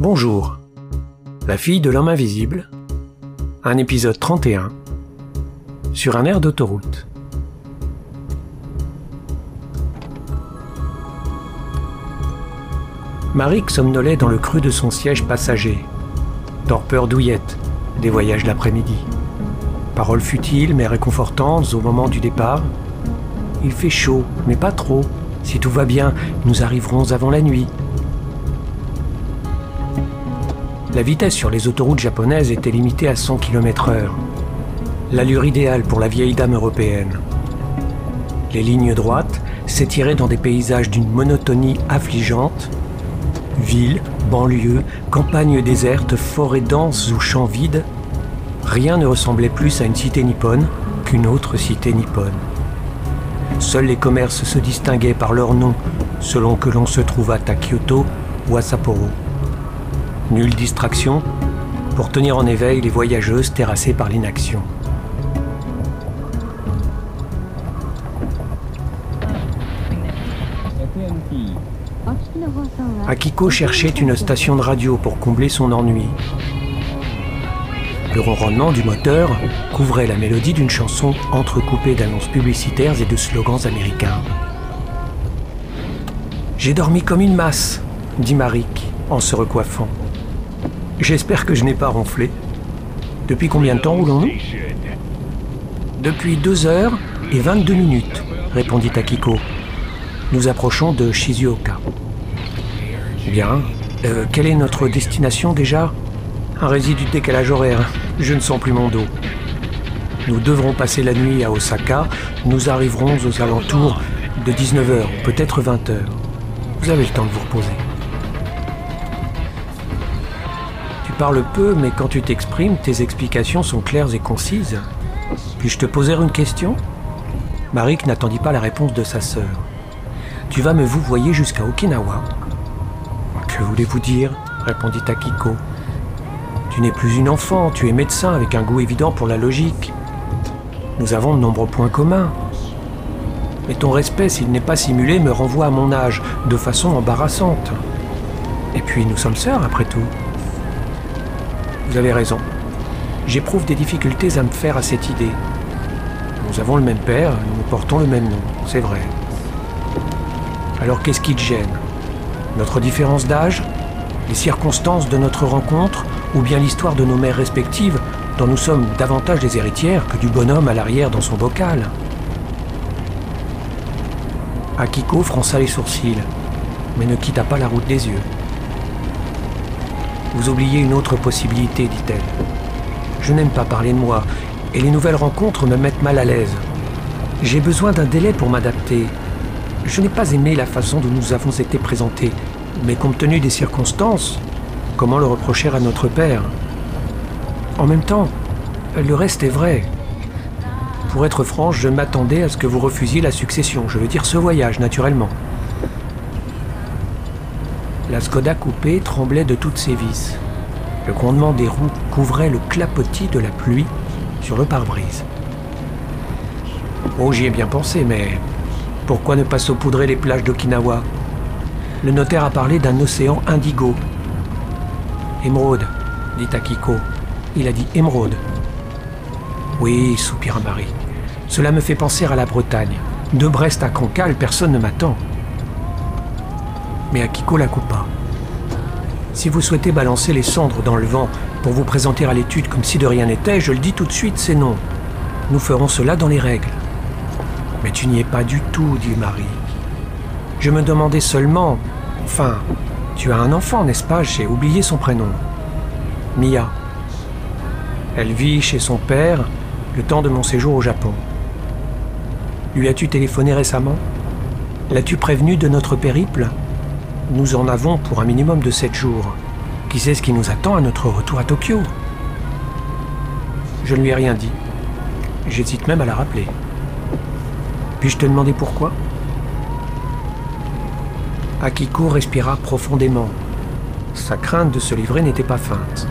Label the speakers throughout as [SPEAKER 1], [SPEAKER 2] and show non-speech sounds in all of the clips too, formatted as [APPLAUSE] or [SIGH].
[SPEAKER 1] Bonjour. La fille de l'homme invisible. Un épisode 31. Sur un air d'autoroute. Marik somnolait dans le creux de son siège passager. Torpeur douillette des voyages l'après-midi. Paroles futiles mais réconfortantes au moment du départ. Il fait chaud, mais pas trop. Si tout va bien, nous arriverons avant la nuit. La vitesse sur les autoroutes japonaises était limitée à 100 km/h. L'allure idéale pour la vieille dame européenne. Les lignes droites s'étiraient dans des paysages d'une monotonie affligeante. Villes, banlieues, campagnes désertes, forêts denses ou champs vides, rien ne ressemblait plus à une cité nippone qu'une autre cité nippone. Seuls les commerces se distinguaient par leur nom selon que l'on se trouvât à Kyoto ou à Sapporo. Nulle distraction pour tenir en éveil les voyageuses terrassées par l'inaction. Akiko cherchait une station de radio pour combler son ennui. Le ronronnement du moteur couvrait la mélodie d'une chanson entrecoupée d'annonces publicitaires et de slogans américains. J'ai dormi comme une masse, dit Marik en se recoiffant. J'espère que je n'ai pas ronflé. Depuis combien de temps roulons-nous Depuis deux heures et 22 minutes, répondit Akiko. Nous approchons de Shizuoka. Bien. Euh, quelle est notre destination déjà Un résidu de décalage horaire. Je ne sens plus mon dos. Nous devrons passer la nuit à Osaka. Nous arriverons aux alentours de 19h, peut-être 20h. Vous avez le temps de vous reposer. Parles peu, mais quand tu t'exprimes, tes explications sont claires et concises. Puis-je te poser une question? Marik n'attendit pas la réponse de sa sœur. Tu vas me vous voyez jusqu'à Okinawa. Que voulez-vous dire? répondit Akiko. Tu n'es plus une enfant, tu es médecin avec un goût évident pour la logique. Nous avons de nombreux points communs. Mais ton respect, s'il n'est pas simulé, me renvoie à mon âge, de façon embarrassante. Et puis, nous sommes sœurs, après tout. Vous avez raison. J'éprouve des difficultés à me faire à cette idée. Nous avons le même père, nous portons le même nom, c'est vrai. Alors qu'est-ce qui te gêne? Notre différence d'âge? Les circonstances de notre rencontre? Ou bien l'histoire de nos mères respectives dont nous sommes davantage des héritières que du bonhomme à l'arrière dans son bocal? Akiko fronça les sourcils, mais ne quitta pas la route des yeux. Vous oubliez une autre possibilité, dit-elle. Je n'aime pas parler de moi, et les nouvelles rencontres me mettent mal à l'aise. J'ai besoin d'un délai pour m'adapter, je n'ai pas aimé la façon dont nous avons été présentés, mais compte tenu des circonstances, comment le reprocher à notre père? En même temps, le reste est vrai. Pour être franche, je m'attendais à ce que vous refusiez la succession, je veux dire ce voyage, naturellement. La Skoda coupée tremblait de toutes ses vis. Le grondement des roues couvrait le clapotis de la pluie sur le pare-brise. Oh, j'y ai bien pensé, mais pourquoi ne pas saupoudrer les plages d'Okinawa? Le notaire a parlé d'un océan indigo. Émeraude, dit Akiko. Il a dit émeraude. Oui, soupira Marie. Cela me fait penser à la Bretagne. De Brest à Cancale, personne ne m'attend. Mais Akiko la coupa. Si vous souhaitez balancer les cendres dans le vent pour vous présenter à l'étude comme si de rien n'était, je le dis tout de suite, c'est non. Nous ferons cela dans les règles. Mais tu n'y es pas du tout, dit Marie. Je me demandais seulement. Enfin, tu as un enfant, n'est-ce pas? J'ai oublié son prénom. Mia. Elle vit chez son père le temps de mon séjour au Japon. Lui as-tu téléphoné récemment? L'as-tu prévenu de notre périple? Nous en avons pour un minimum de sept jours. Qui sait ce qui nous attend à notre retour à Tokyo? Je ne lui ai rien dit. J'hésite même à la rappeler. Puis-je te demander pourquoi? Akiko respira profondément. Sa crainte de se livrer n'était pas feinte.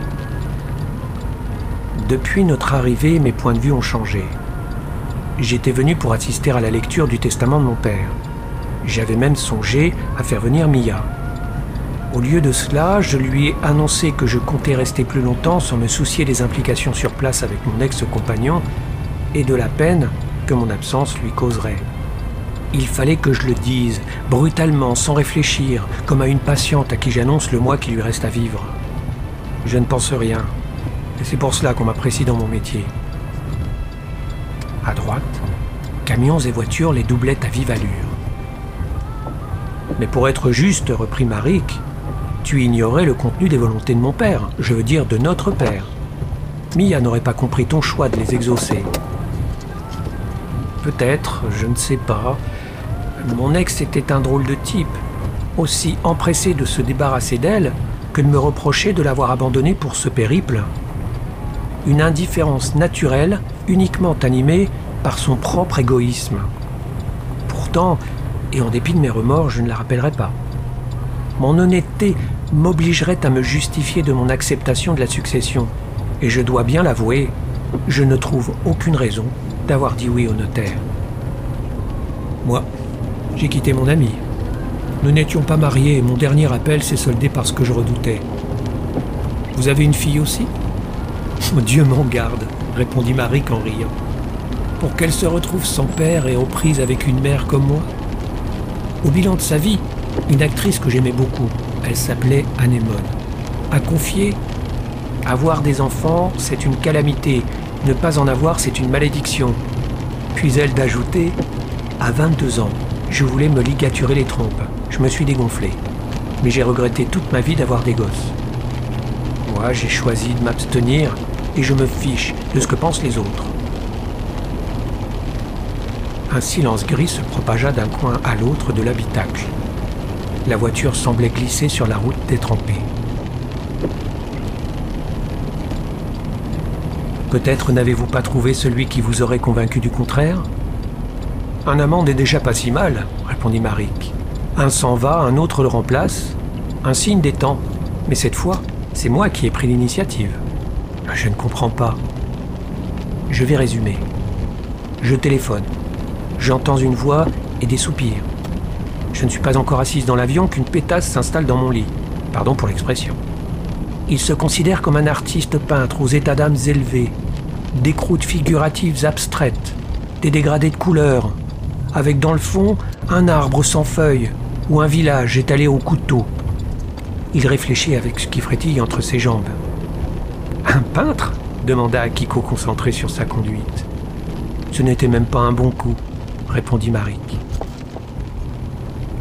[SPEAKER 1] Depuis notre arrivée, mes points de vue ont changé. J'étais venu pour assister à la lecture du testament de mon père. J'avais même songé à faire venir Mia. Au lieu de cela, je lui ai annoncé que je comptais rester plus longtemps sans me soucier des implications sur place avec mon ex-compagnon et de la peine que mon absence lui causerait. Il fallait que je le dise, brutalement, sans réfléchir, comme à une patiente à qui j'annonce le mois qui lui reste à vivre. Je ne pense rien, et c'est pour cela qu'on m'apprécie dans mon métier. À droite, camions et voitures les doublaient à vive allure. Mais pour être juste, reprit Marik, tu ignorais le contenu des volontés de mon père, je veux dire de notre père. Mia n'aurait pas compris ton choix de les exaucer. Peut-être, je ne sais pas. Mon ex était un drôle de type, aussi empressé de se débarrasser d'elle que de me reprocher de l'avoir abandonnée pour ce périple. Une indifférence naturelle, uniquement animée par son propre égoïsme. Pourtant, et en dépit de mes remords, je ne la rappellerai pas. Mon honnêteté m'obligerait à me justifier de mon acceptation de la succession, et je dois bien l'avouer, je ne trouve aucune raison d'avoir dit oui au notaire. Moi, j'ai quitté mon ami. Nous n'étions pas mariés et mon dernier appel s'est soldé par ce que je redoutais. Vous avez une fille aussi? [LAUGHS] Dieu m'en garde, répondit Marie en riant. Pour qu'elle se retrouve sans père et aux prises avec une mère comme moi? Au bilan de sa vie, une actrice que j'aimais beaucoup, elle s'appelait Anémone, a confié Avoir des enfants, c'est une calamité, ne pas en avoir, c'est une malédiction. Puis elle d'ajouter À 22 ans, je voulais me ligaturer les trompes. Je me suis dégonflé. Mais j'ai regretté toute ma vie d'avoir des gosses. Moi, j'ai choisi de m'abstenir et je me fiche de ce que pensent les autres. Un silence gris se propagea d'un coin à l'autre de l'habitacle. La voiture semblait glisser sur la route détrempée. Peut-être n'avez-vous pas trouvé celui qui vous aurait convaincu du contraire? Un amant n'est déjà pas si mal, répondit Marik. Un s'en va, un autre le remplace. Un signe des temps. Mais cette fois, c'est moi qui ai pris l'initiative. Je ne comprends pas. Je vais résumer. Je téléphone. J'entends une voix et des soupirs. Je ne suis pas encore assise dans l'avion qu'une pétasse s'installe dans mon lit. Pardon pour l'expression. Il se considère comme un artiste peintre aux états d'âme élevés, des croûtes figuratives abstraites, des dégradés de couleurs, avec dans le fond un arbre sans feuilles ou un village étalé au couteau. Il réfléchit avec ce qui frétille entre ses jambes. Un peintre? demanda Akiko concentré sur sa conduite. Ce n'était même pas un bon coup, répondit Marik.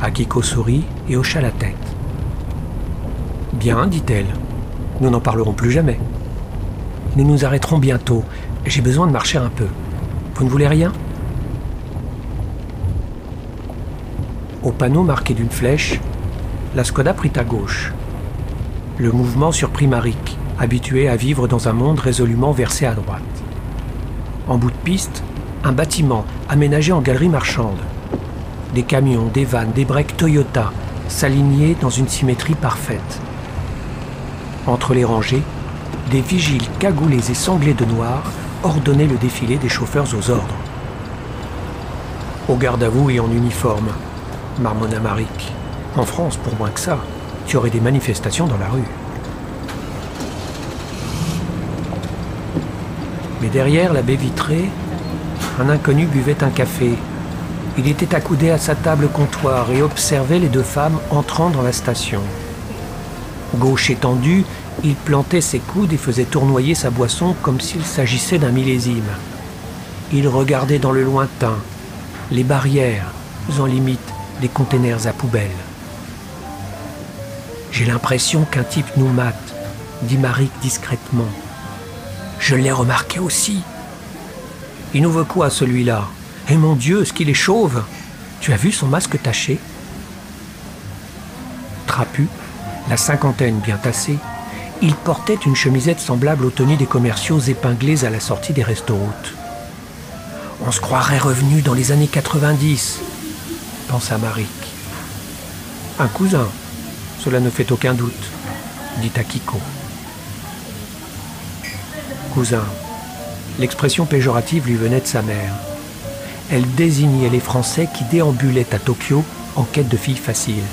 [SPEAKER 1] Akiko sourit et hocha la tête. Bien, dit-elle. Nous n'en parlerons plus jamais. Nous nous arrêterons bientôt. J'ai besoin de marcher un peu. Vous ne voulez rien? Au panneau marqué d'une flèche, la Skoda prit à gauche. Le mouvement surprit Marik, habitué à vivre dans un monde résolument versé à droite. En bout de piste, un bâtiment aménagé en galerie marchande. Des camions, des vannes, des breaks Toyota s'alignaient dans une symétrie parfaite. Entre les rangées, des vigiles cagoulés et sanglés de noir ordonnaient le défilé des chauffeurs aux ordres. Au garde à vous et en uniforme, marmonna Marik. En France, pour moins que ça, tu aurais des manifestations dans la rue. Mais derrière la baie vitrée, un inconnu buvait un café. Il était accoudé à sa table comptoir et observait les deux femmes entrant dans la station. Gauche étendue, il plantait ses coudes et faisait tournoyer sa boisson comme s'il s'agissait d'un millésime. Il regardait dans le lointain, les barrières, en limite des containers à poubelles. J'ai l'impression qu'un type nous mate, dit Marik discrètement. Je l'ai remarqué aussi. Il nous veut quoi celui-là Eh mon Dieu, ce qu'il est chauve? Tu as vu son masque taché? Trapu, la cinquantaine bien tassée, il portait une chemisette semblable aux tenues des commerciaux épinglés à la sortie des restaurants. On se croirait revenu dans les années 90, pensa Marik. Un cousin, cela ne fait aucun doute, dit Akiko. Cousin, l'expression péjorative lui venait de sa mère. Elle désignait les Français qui déambulaient à Tokyo en quête de filles faciles.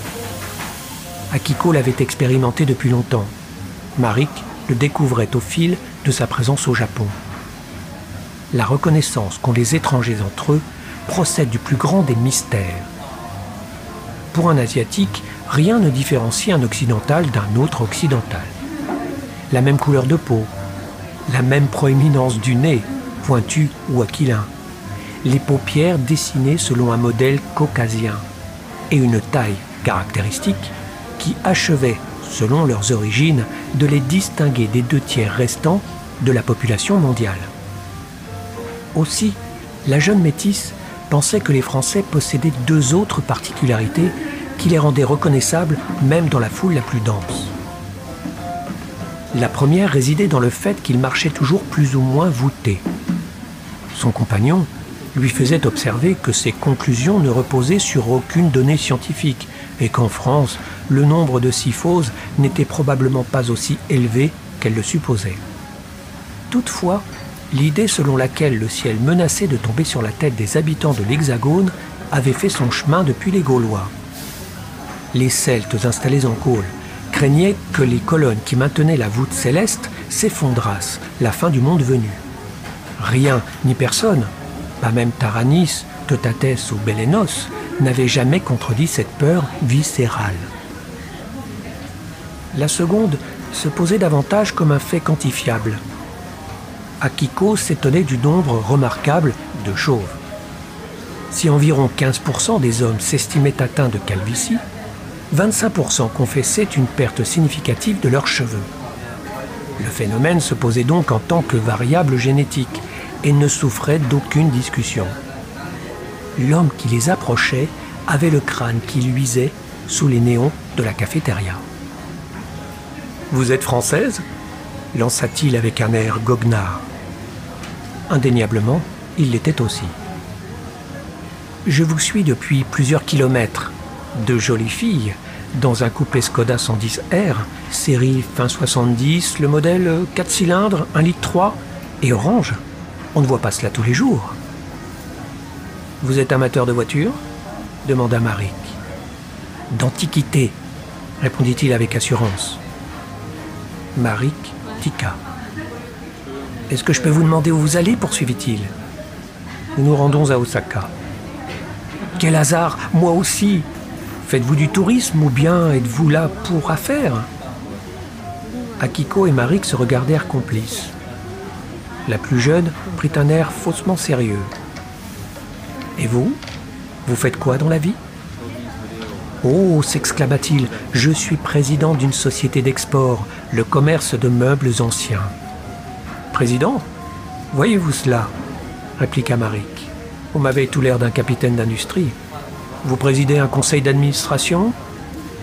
[SPEAKER 1] Akiko l'avait expérimenté depuis longtemps. Marik le découvrait au fil de sa présence au Japon. La reconnaissance qu'ont les étrangers entre eux procède du plus grand des mystères. Pour un Asiatique, rien ne différencie un occidental d'un autre occidental. La même couleur de peau, la même proéminence du nez, pointu ou aquilin, les paupières dessinées selon un modèle caucasien, et une taille caractéristique qui achevait, selon leurs origines, de les distinguer des deux tiers restants de la population mondiale. Aussi, la jeune métisse pensait que les Français possédaient deux autres particularités qui les rendaient reconnaissables même dans la foule la plus dense. La première résidait dans le fait qu'il marchait toujours plus ou moins voûté. Son compagnon lui faisait observer que ses conclusions ne reposaient sur aucune donnée scientifique et qu'en France, le nombre de syphoses n'était probablement pas aussi élevé qu'elle le supposait. Toutefois, l'idée selon laquelle le ciel menaçait de tomber sur la tête des habitants de l'Hexagone avait fait son chemin depuis les Gaulois. Les Celtes installés en Gaule craignaient que les colonnes qui maintenaient la voûte céleste s'effondrassent, la fin du monde venu. Rien ni personne, pas même Taranis, Totates ou Bélénos, n'avait jamais contredit cette peur viscérale. La seconde se posait davantage comme un fait quantifiable. Akiko s'étonnait du nombre remarquable de chauves. Si environ 15% des hommes s'estimaient atteints de calvitie, 25% confessaient une perte significative de leurs cheveux. Le phénomène se posait donc en tant que variable génétique et ne souffrait d'aucune discussion. L'homme qui les approchait avait le crâne qui luisait sous les néons de la cafétéria. Vous êtes française? lança-t-il avec un air goguenard. Indéniablement, il l'était aussi. Je vous suis depuis plusieurs kilomètres. De jolies filles, dans un coupé Skoda 110R, série fin 70, le modèle 4 cylindres, 1 litre 3 et orange. On ne voit pas cela tous les jours. Vous êtes amateur de voitures? demanda Marik. D'antiquité, répondit-il avec assurance. Marik tiqua. Est-ce que je peux vous demander où vous allez? poursuivit-il. Nous nous rendons à Osaka. Quel hasard, moi aussi Faites-vous du tourisme ou bien êtes-vous là pour affaires? Akiko et Marik se regardèrent complices. La plus jeune prit un air faussement sérieux. Et vous? Vous faites quoi dans la vie Oh, s'exclama-t-il, je suis président d'une société d'export, le commerce de meubles anciens. Président Voyez-vous cela répliqua Marik. Vous m'avez tout l'air d'un capitaine d'industrie. Vous présidez un conseil d'administration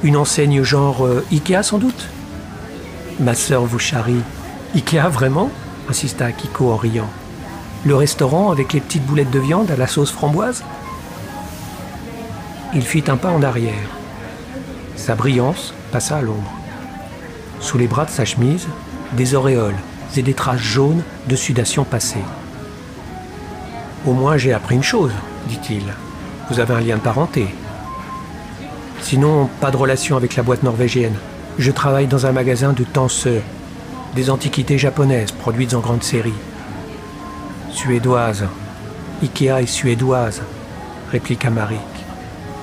[SPEAKER 1] Une enseigne genre euh, Ikea sans doute? Ma sœur vous charrie. Ikea vraiment? insista Akiko en riant. Le restaurant avec les petites boulettes de viande à la sauce framboise? Il fit un pas en arrière. Sa brillance passa à l'ombre. Sous les bras de sa chemise, des auréoles et des traces jaunes de sudation passée. Au moins j'ai appris une chose, dit-il. Vous avez un lien de parenté. Sinon, pas de relation avec la boîte norvégienne. Je travaille dans un magasin de tenseurs, des antiquités japonaises produites en grande série. Suédoise. Ikea est suédoise, répliqua Marik.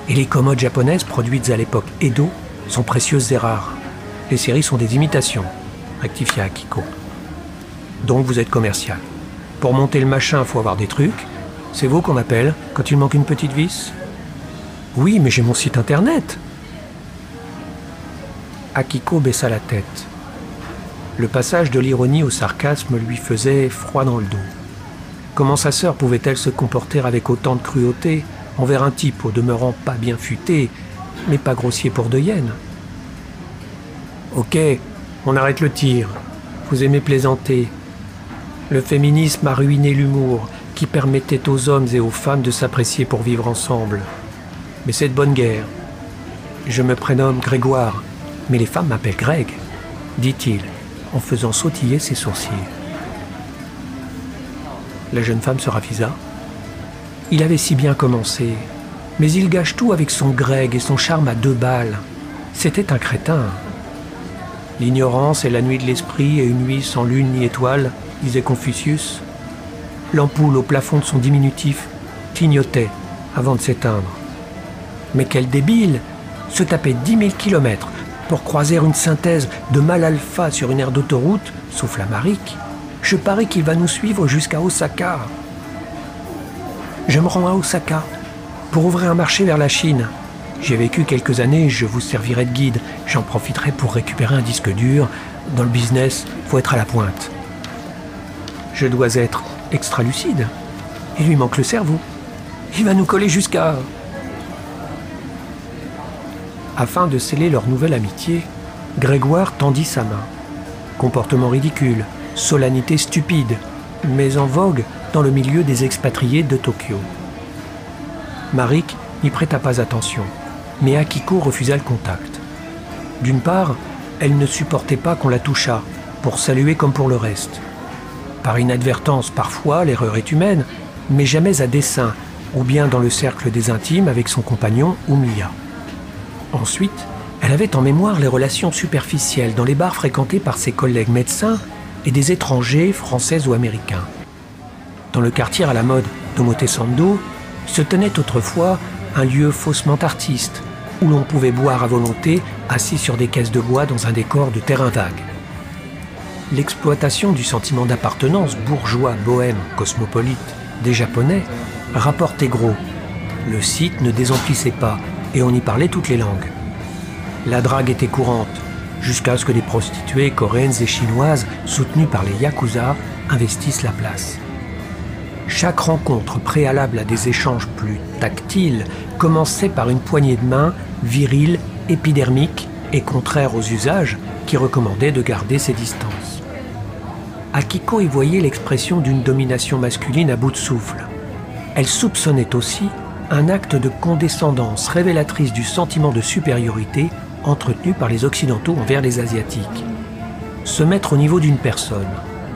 [SPEAKER 1] Et les commodes japonaises produites à l'époque Edo sont précieuses et rares. Les séries sont des imitations, rectifia Akiko. Donc vous êtes commercial. Pour monter le machin, faut avoir des trucs. C'est vous qu'on appelle quand il manque une petite vis? Oui, mais j'ai mon site internet. Akiko baissa la tête. Le passage de l'ironie au sarcasme lui faisait froid dans le dos. Comment sa sœur pouvait-elle se comporter avec autant de cruauté envers un type au demeurant pas bien futé, mais pas grossier pour de hyènes Ok, on arrête le tir. Vous aimez plaisanter. Le féminisme a ruiné l'humour qui permettait aux hommes et aux femmes de s'apprécier pour vivre ensemble. Mais c'est de bonne guerre. Je me prénomme Grégoire, mais les femmes m'appellent Greg, dit-il en faisant sautiller ses sourcils. La jeune femme se ravisa. Il avait si bien commencé, mais il gâche tout avec son Greg et son charme à deux balles. C'était un crétin. L'ignorance est la nuit de l'esprit et une nuit sans lune ni étoile, disait Confucius. L'ampoule au plafond de son diminutif clignotait avant de s'éteindre. Mais quel débile Se taper dix mille kilomètres pour croiser une synthèse de mal alpha sur une aire d'autoroute, sauf la Maric. Je parie qu'il va nous suivre jusqu'à Osaka. Je me rends à Osaka pour ouvrir un marché vers la Chine. J'ai vécu quelques années, je vous servirai de guide. J'en profiterai pour récupérer un disque dur. Dans le business, faut être à la pointe. Je dois être extra lucide. Il lui manque le cerveau. Il va nous coller jusqu'à... Afin de sceller leur nouvelle amitié, Grégoire tendit sa main. Comportement ridicule, solennité stupide, mais en vogue dans le milieu des expatriés de Tokyo. Marik n'y prêta pas attention, mais Akiko refusa le contact. D'une part, elle ne supportait pas qu'on la touchât, pour saluer comme pour le reste. Par inadvertance, parfois, l'erreur est humaine, mais jamais à dessein, ou bien dans le cercle des intimes avec son compagnon ou Mia. Ensuite, elle avait en mémoire les relations superficielles dans les bars fréquentés par ses collègues médecins et des étrangers, français ou américains. Dans le quartier à la mode d'Omotesando se tenait autrefois un lieu faussement artiste, où l'on pouvait boire à volonté assis sur des caisses de bois dans un décor de terrain vague. L'exploitation du sentiment d'appartenance bourgeois, bohème, cosmopolite des Japonais rapportait gros. Le site ne désemplissait pas et on y parlait toutes les langues. La drague était courante, jusqu'à ce que des prostituées coréennes et chinoises, soutenues par les yakuza, investissent la place. Chaque rencontre préalable à des échanges plus tactiles commençait par une poignée de main virile, épidermique et contraire aux usages qui recommandaient de garder ses distances. Akiko y voyait l'expression d'une domination masculine à bout de souffle. Elle soupçonnait aussi un acte de condescendance révélatrice du sentiment de supériorité entretenu par les Occidentaux envers les Asiatiques. Se mettre au niveau d'une personne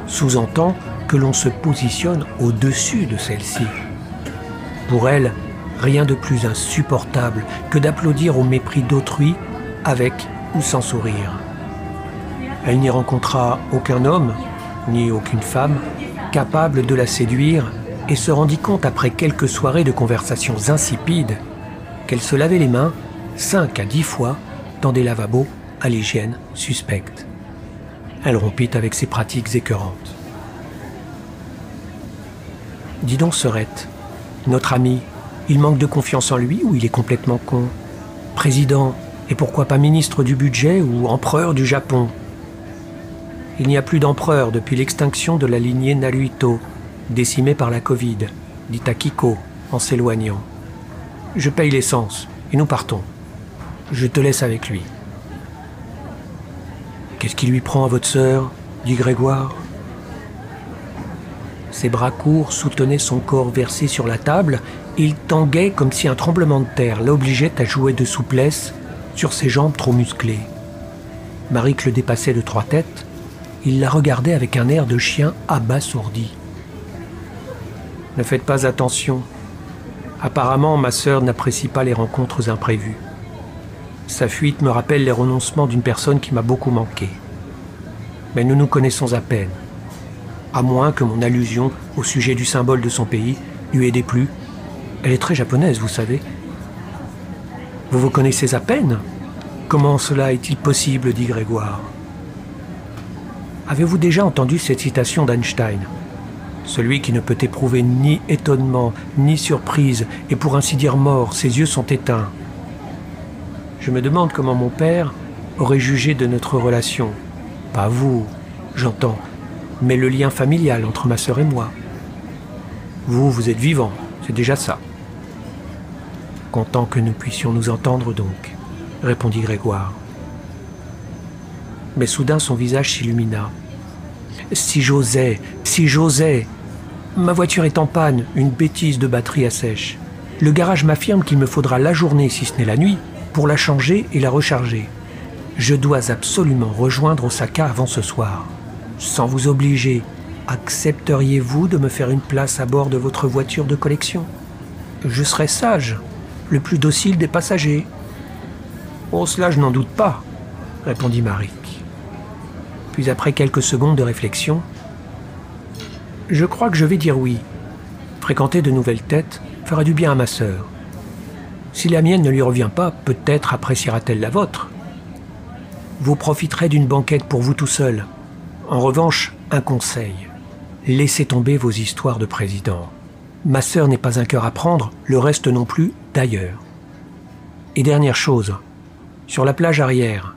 [SPEAKER 1] sous-entend que l'on se positionne au-dessus de celle-ci. Pour elle, rien de plus insupportable que d'applaudir au mépris d'autrui avec ou sans sourire. Elle n'y rencontra aucun homme, ni aucune femme, capable de la séduire et se rendit compte après quelques soirées de conversations insipides qu'elle se lavait les mains cinq à dix fois dans des lavabos à l'hygiène suspecte. Elle rompit avec ses pratiques écœurantes. Dis donc, Serette, notre ami, il manque de confiance en lui ou il est complètement con? Président, et pourquoi pas ministre du budget ou empereur du Japon? Il n'y a plus d'empereur depuis l'extinction de la lignée Naruhito, décimée par la Covid, dit Akiko en s'éloignant. Je paye l'essence et nous partons. Je te laisse avec lui. Qu'est-ce qui lui prend à votre sœur dit Grégoire. Ses bras courts soutenaient son corps versé sur la table. Il tanguait comme si un tremblement de terre l'obligeait à jouer de souplesse sur ses jambes trop musclées. Maric le dépassait de trois têtes. Il la regardait avec un air de chien abasourdi. Ne faites pas attention. Apparemment, ma sœur n'apprécie pas les rencontres imprévues. Sa fuite me rappelle les renoncements d'une personne qui m'a beaucoup manqué. Mais nous nous connaissons à peine. À moins que mon allusion au sujet du symbole de son pays lui ait déplu. Elle est très japonaise, vous savez. Vous vous connaissez à peine? Comment cela est-il possible? dit Grégoire. Avez-vous déjà entendu cette citation d'Einstein? Celui qui ne peut éprouver ni étonnement, ni surprise, et pour ainsi dire mort, ses yeux sont éteints. Je me demande comment mon père aurait jugé de notre relation. Pas vous, j'entends, mais le lien familial entre ma sœur et moi. Vous, vous êtes vivant, c'est déjà ça. Content que nous puissions nous entendre donc, répondit Grégoire. Mais soudain son visage s'illumina. Si j'osais, si j'osais. Ma voiture est en panne, une bêtise de batterie à sèche. Le garage m'affirme qu'il me faudra la journée, si ce n'est la nuit, pour la changer et la recharger. Je dois absolument rejoindre Osaka avant ce soir. Sans vous obliger, accepteriez-vous de me faire une place à bord de votre voiture de collection? Je serai sage, le plus docile des passagers. Oh, cela je n'en doute pas, répondit Marik. Puis après quelques secondes de réflexion, Je crois que je vais dire oui. Fréquenter de nouvelles têtes fera du bien à ma sœur. Si la mienne ne lui revient pas, peut-être appréciera-t-elle la vôtre. Vous profiterez d'une banquette pour vous tout seul. En revanche, un conseil. Laissez tomber vos histoires de président. Ma sœur n'est pas un cœur à prendre, le reste non plus, d'ailleurs. Et dernière chose, sur la plage arrière,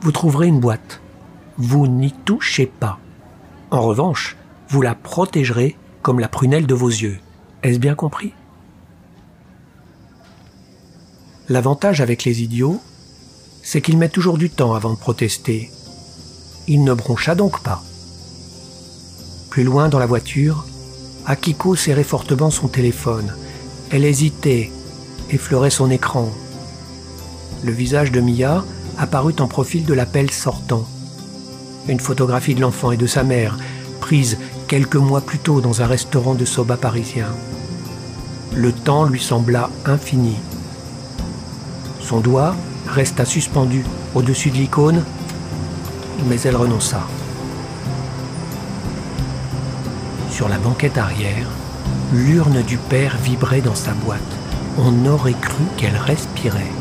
[SPEAKER 1] vous trouverez une boîte. Vous n'y touchez pas. En revanche, vous la protégerez comme la prunelle de vos yeux. Est-ce bien compris? L'avantage avec les idiots, c'est qu'ils mettent toujours du temps avant de protester. Il ne broncha donc pas. Plus loin dans la voiture, Akiko serrait fortement son téléphone. Elle hésitait, effleurait son écran. Le visage de Mia apparut en profil de l'appel sortant. Une photographie de l'enfant et de sa mère, prise quelques mois plus tôt dans un restaurant de soba parisien. Le temps lui sembla infini. Son doigt resta suspendu au-dessus de l'icône, mais elle renonça. Sur la banquette arrière, l'urne du père vibrait dans sa boîte. On aurait cru qu'elle respirait.